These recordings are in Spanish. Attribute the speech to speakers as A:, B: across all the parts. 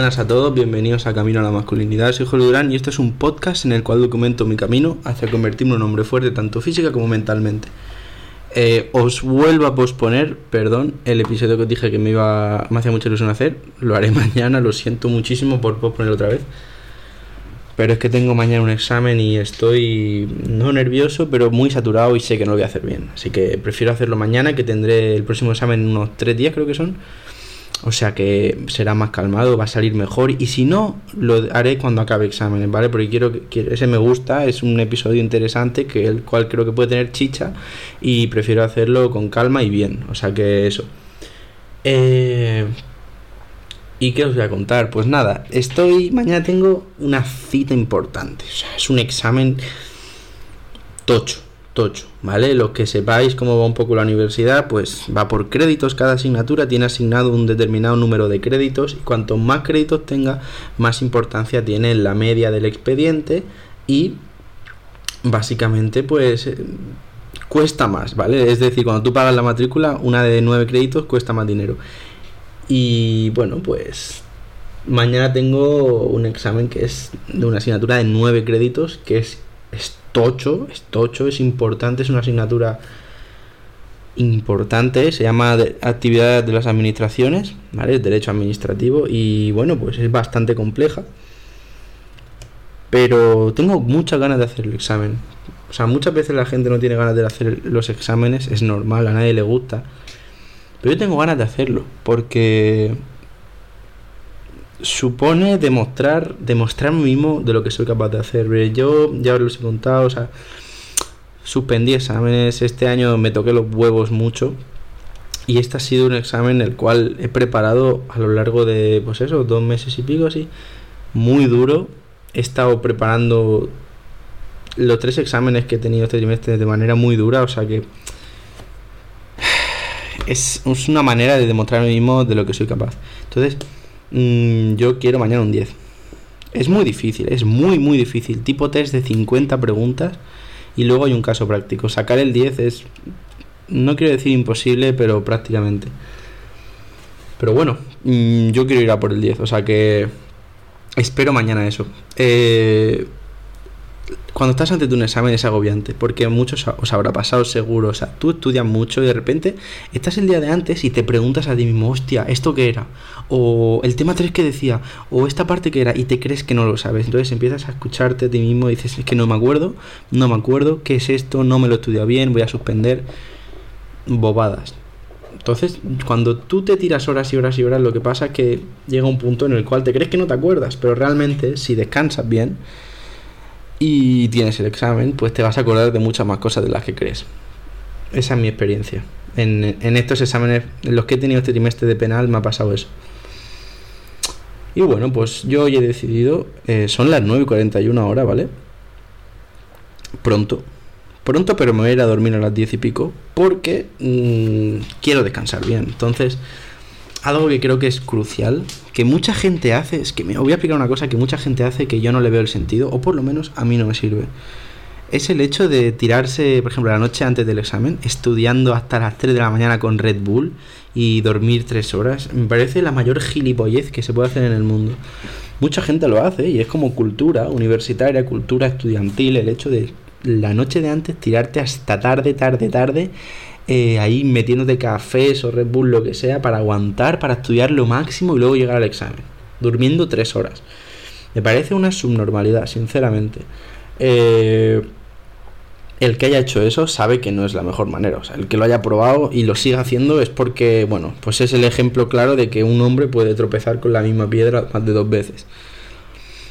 A: buenas a todos, bienvenidos a Camino a la Masculinidad. Soy Jorge Durán y este es un podcast en el cual documento mi camino hacia convertirme en un hombre fuerte tanto física como mentalmente. Eh, os vuelvo a posponer, perdón, el episodio que os dije que me iba, me hacía mucha ilusión hacer. Lo haré mañana, lo siento muchísimo por posponer otra vez. Pero es que tengo mañana un examen y estoy no nervioso, pero muy saturado y sé que no lo voy a hacer bien. Así que prefiero hacerlo mañana, que tendré el próximo examen en unos tres días, creo que son. O sea que será más calmado, va a salir mejor. Y si no, lo haré cuando acabe exámenes, ¿vale? Porque quiero que ese me gusta, es un episodio interesante, que el cual creo que puede tener chicha. Y prefiero hacerlo con calma y bien. O sea que eso. Eh, ¿Y qué os voy a contar? Pues nada, estoy. Mañana tengo una cita importante. O sea, es un examen tocho tocho, ¿vale? Los que sepáis cómo va un poco la universidad, pues va por créditos, cada asignatura tiene asignado un determinado número de créditos y cuanto más créditos tenga, más importancia tiene la media del expediente y básicamente pues eh, cuesta más, ¿vale? Es decir, cuando tú pagas la matrícula, una de nueve créditos cuesta más dinero. Y bueno, pues mañana tengo un examen que es de una asignatura de nueve créditos, que es es tocho, es tocho, es importante, es una asignatura importante, se llama actividades de las administraciones, ¿vale? derecho administrativo y bueno, pues es bastante compleja. Pero tengo muchas ganas de hacer el examen. O sea, muchas veces la gente no tiene ganas de hacer los exámenes, es normal, a nadie le gusta. Pero yo tengo ganas de hacerlo, porque supone demostrar, demostrar mismo de lo que soy capaz de hacer. Yo ya os lo he contado, o sea, suspendí exámenes, este año me toqué los huevos mucho. Y este ha sido un examen el cual he preparado a lo largo de, pues eso, dos meses y pico así, muy duro. He estado preparando los tres exámenes que he tenido este trimestre de manera muy dura, o sea que es, una manera de demostrar mismo de lo que soy capaz. Entonces, Mm, yo quiero mañana un 10. Es muy difícil, es muy, muy difícil. Tipo test de 50 preguntas y luego hay un caso práctico. Sacar el 10 es, no quiero decir imposible, pero prácticamente. Pero bueno, mm, yo quiero ir a por el 10, o sea que espero mañana eso. Eh, cuando estás ante un examen es agobiante, porque muchos os habrá pasado seguro, o sea, tú estudias mucho y de repente estás el día de antes y te preguntas a ti mismo, hostia, ¿esto qué era? O el tema 3 que decía, o esta parte que era, y te crees que no lo sabes. Entonces empiezas a escucharte a ti mismo y dices, es que no me acuerdo, no me acuerdo, ¿qué es esto? No me lo he estudiado bien, voy a suspender. Bobadas. Entonces, cuando tú te tiras horas y horas y horas, lo que pasa es que llega un punto en el cual te crees que no te acuerdas, pero realmente si descansas bien, y tienes el examen, pues te vas a acordar de muchas más cosas de las que crees. Esa es mi experiencia. En, estos exámenes, en los que he tenido este trimestre de penal, me ha pasado eso. Y bueno, pues yo hoy he decidido, eh, son las 9.41 ahora, ¿vale? Pronto. Pronto, pero me voy a ir a dormir a las 10 y pico, porque mm, quiero descansar bien. Entonces, algo que creo que es crucial, que mucha gente hace, es que me voy a explicar una cosa que mucha gente hace que yo no le veo el sentido, o por lo menos a mí no me sirve. Es el hecho de tirarse, por ejemplo, la noche antes del examen, estudiando hasta las 3 de la mañana con Red Bull y dormir 3 horas. Me parece la mayor gilipollez que se puede hacer en el mundo. Mucha gente lo hace y es como cultura universitaria, cultura estudiantil, el hecho de la noche de antes tirarte hasta tarde, tarde, tarde eh, ahí metiéndote cafés o Red Bull, lo que sea, para aguantar, para estudiar lo máximo y luego llegar al examen. Durmiendo tres horas. Me parece una subnormalidad, sinceramente. Eh, el que haya hecho eso sabe que no es la mejor manera. O sea, el que lo haya probado y lo siga haciendo es porque, bueno, pues es el ejemplo claro de que un hombre puede tropezar con la misma piedra más de dos veces.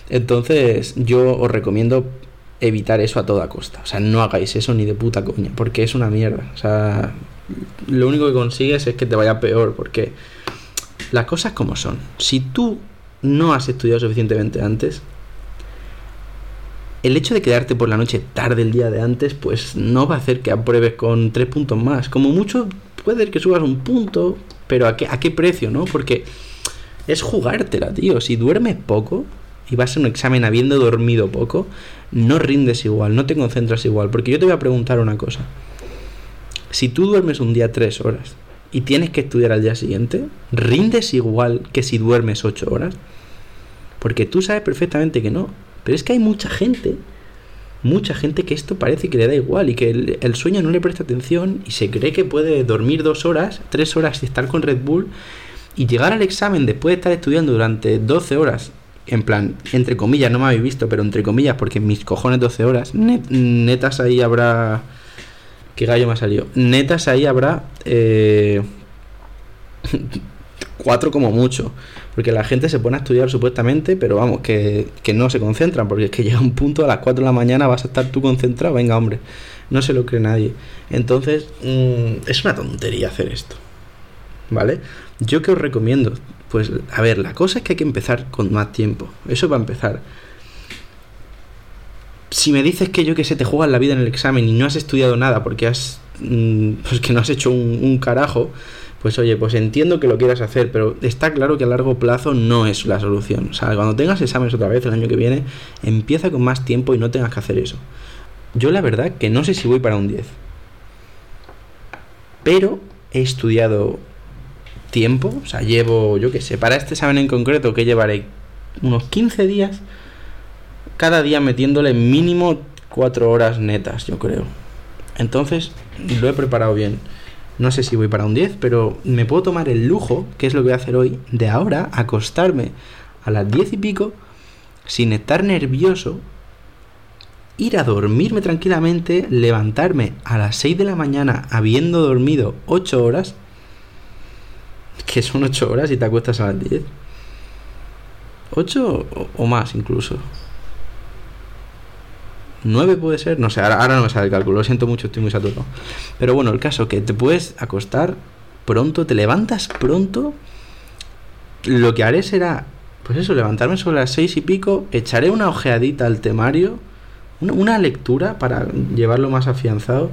A: Entonces, yo os recomiendo evitar eso a toda costa. O sea, no hagáis eso ni de puta coña, porque es una mierda. O sea, lo único que consigues es que te vaya peor, porque las cosas como son. Si tú no has estudiado suficientemente antes, el hecho de quedarte por la noche tarde el día de antes, pues no va a hacer que apruebes con tres puntos más. Como mucho puede que subas un punto, pero ¿a qué, a qué precio, no? Porque es jugártela, tío. Si duermes poco, y vas a un examen habiendo dormido poco, no rindes igual, no te concentras igual. Porque yo te voy a preguntar una cosa. Si tú duermes un día tres horas y tienes que estudiar al día siguiente, ¿rindes igual que si duermes ocho horas? Porque tú sabes perfectamente que no. Pero es que hay mucha gente, mucha gente que esto parece que le da igual y que el, el sueño no le presta atención y se cree que puede dormir dos horas, tres horas y estar con Red Bull y llegar al examen después de estar estudiando durante 12 horas en plan, entre comillas, no me habéis visto, pero entre comillas, porque mis cojones 12 horas, netas ahí habrá... ¿Qué gallo me ha salido? Netas ahí habrá... Eh, cuatro como mucho. Porque la gente se pone a estudiar supuestamente, pero vamos, que, que, no se concentran, porque es que llega un punto a las 4 de la mañana vas a estar tú concentrado, venga hombre, no se lo cree nadie. Entonces, mmm, es una tontería hacer esto. ¿Vale? Yo que os recomiendo, pues a ver, la cosa es que hay que empezar con más tiempo. Eso va a empezar. Si me dices que yo que sé, te juegas la vida en el examen y no has estudiado nada porque has. Pues que no has hecho un, un carajo, pues oye, pues entiendo que lo quieras hacer, pero está claro que a largo plazo no es la solución. O sea, cuando tengas exámenes otra vez el año que viene, empieza con más tiempo y no tengas que hacer eso. Yo la verdad que no sé si voy para un 10. Pero he estudiado tiempo, o sea, llevo, yo qué sé, para este examen en concreto que llevaré unos 15 días, cada día metiéndole mínimo 4 horas netas, yo creo. Entonces, lo he preparado bien. No sé si voy para un 10, pero me puedo tomar el lujo, que es lo que voy a hacer hoy, de ahora acostarme a las 10 y pico sin estar nervioso, ir a dormirme tranquilamente, levantarme a las 6 de la mañana habiendo dormido 8 horas que son 8 horas y te acuestas a las 10. 8 o, más incluso. 9 puede ser, no sé, ahora, no me sale el cálculo, lo siento mucho, estoy muy saturado. Pero bueno, el caso que te puedes acostar pronto, te levantas pronto. Lo que haré será, pues eso, levantarme sobre las 6 y pico, echaré una ojeadita al temario, una lectura para llevarlo más afianzado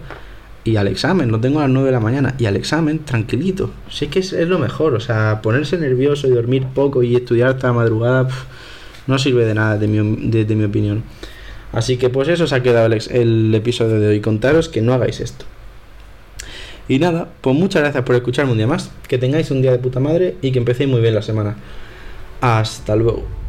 A: y al examen, lo tengo a las 9 de la mañana, y al examen tranquilito. Sé que es, lo mejor, o sea, ponerse nervioso y dormir poco y estudiar hasta la madrugada no sirve de nada, de mi, de, mi opinión. Así que pues eso se ha quedado el, el episodio de hoy. Contaros que no hagáis esto. Y nada, pues muchas gracias por escucharme un día más. Que tengáis un día de puta madre y que empecéis muy bien la semana. Hasta luego.